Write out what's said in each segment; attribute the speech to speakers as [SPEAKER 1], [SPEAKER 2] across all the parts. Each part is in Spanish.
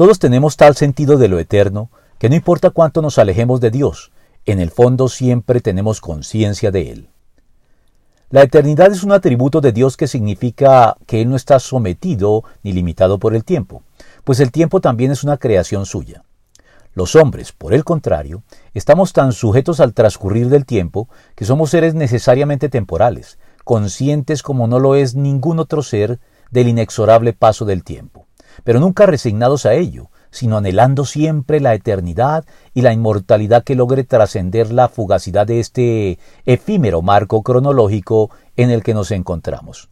[SPEAKER 1] Todos tenemos tal sentido de lo eterno que no importa cuánto nos alejemos de Dios, en el fondo siempre tenemos conciencia de Él. La eternidad es un atributo de Dios que significa que Él no está sometido ni limitado por el tiempo, pues el tiempo también es una creación suya. Los hombres, por el contrario, estamos tan sujetos al transcurrir del tiempo que somos seres necesariamente temporales, conscientes como no lo es ningún otro ser del inexorable paso del tiempo, pero nunca resignados a ello, sino anhelando siempre la eternidad y la inmortalidad que logre trascender la fugacidad de este efímero marco cronológico en el que nos encontramos.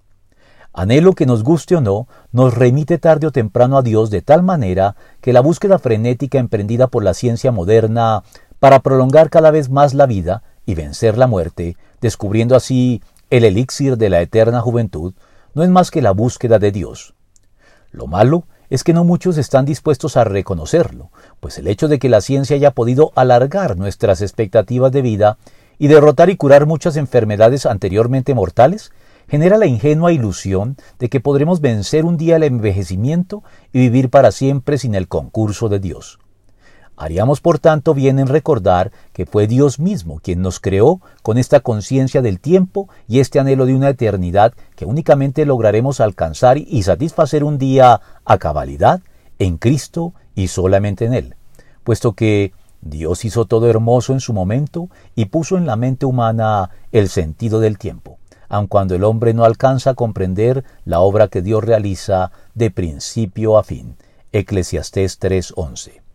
[SPEAKER 1] Anhelo que nos guste o no, nos remite tarde o temprano a Dios de tal manera que la búsqueda frenética emprendida por la ciencia moderna para prolongar cada vez más la vida y vencer la muerte, descubriendo así el elixir de la eterna juventud, no es más que la búsqueda de Dios. Lo malo es que no muchos están dispuestos a reconocerlo, pues el hecho de que la ciencia haya podido alargar nuestras expectativas de vida y derrotar y curar muchas enfermedades anteriormente mortales genera la ingenua ilusión de que podremos vencer un día el envejecimiento y vivir para siempre sin el concurso de Dios. Haríamos por tanto bien en recordar que fue Dios mismo quien nos creó con esta conciencia del tiempo y este anhelo de una eternidad que únicamente lograremos alcanzar y satisfacer un día a cabalidad en Cristo y solamente en Él, puesto que Dios hizo todo hermoso en su momento y puso en la mente humana el sentido del tiempo aun cuando el hombre no alcanza a comprender la obra que Dios realiza de principio a fin. Eclesiastés 3:11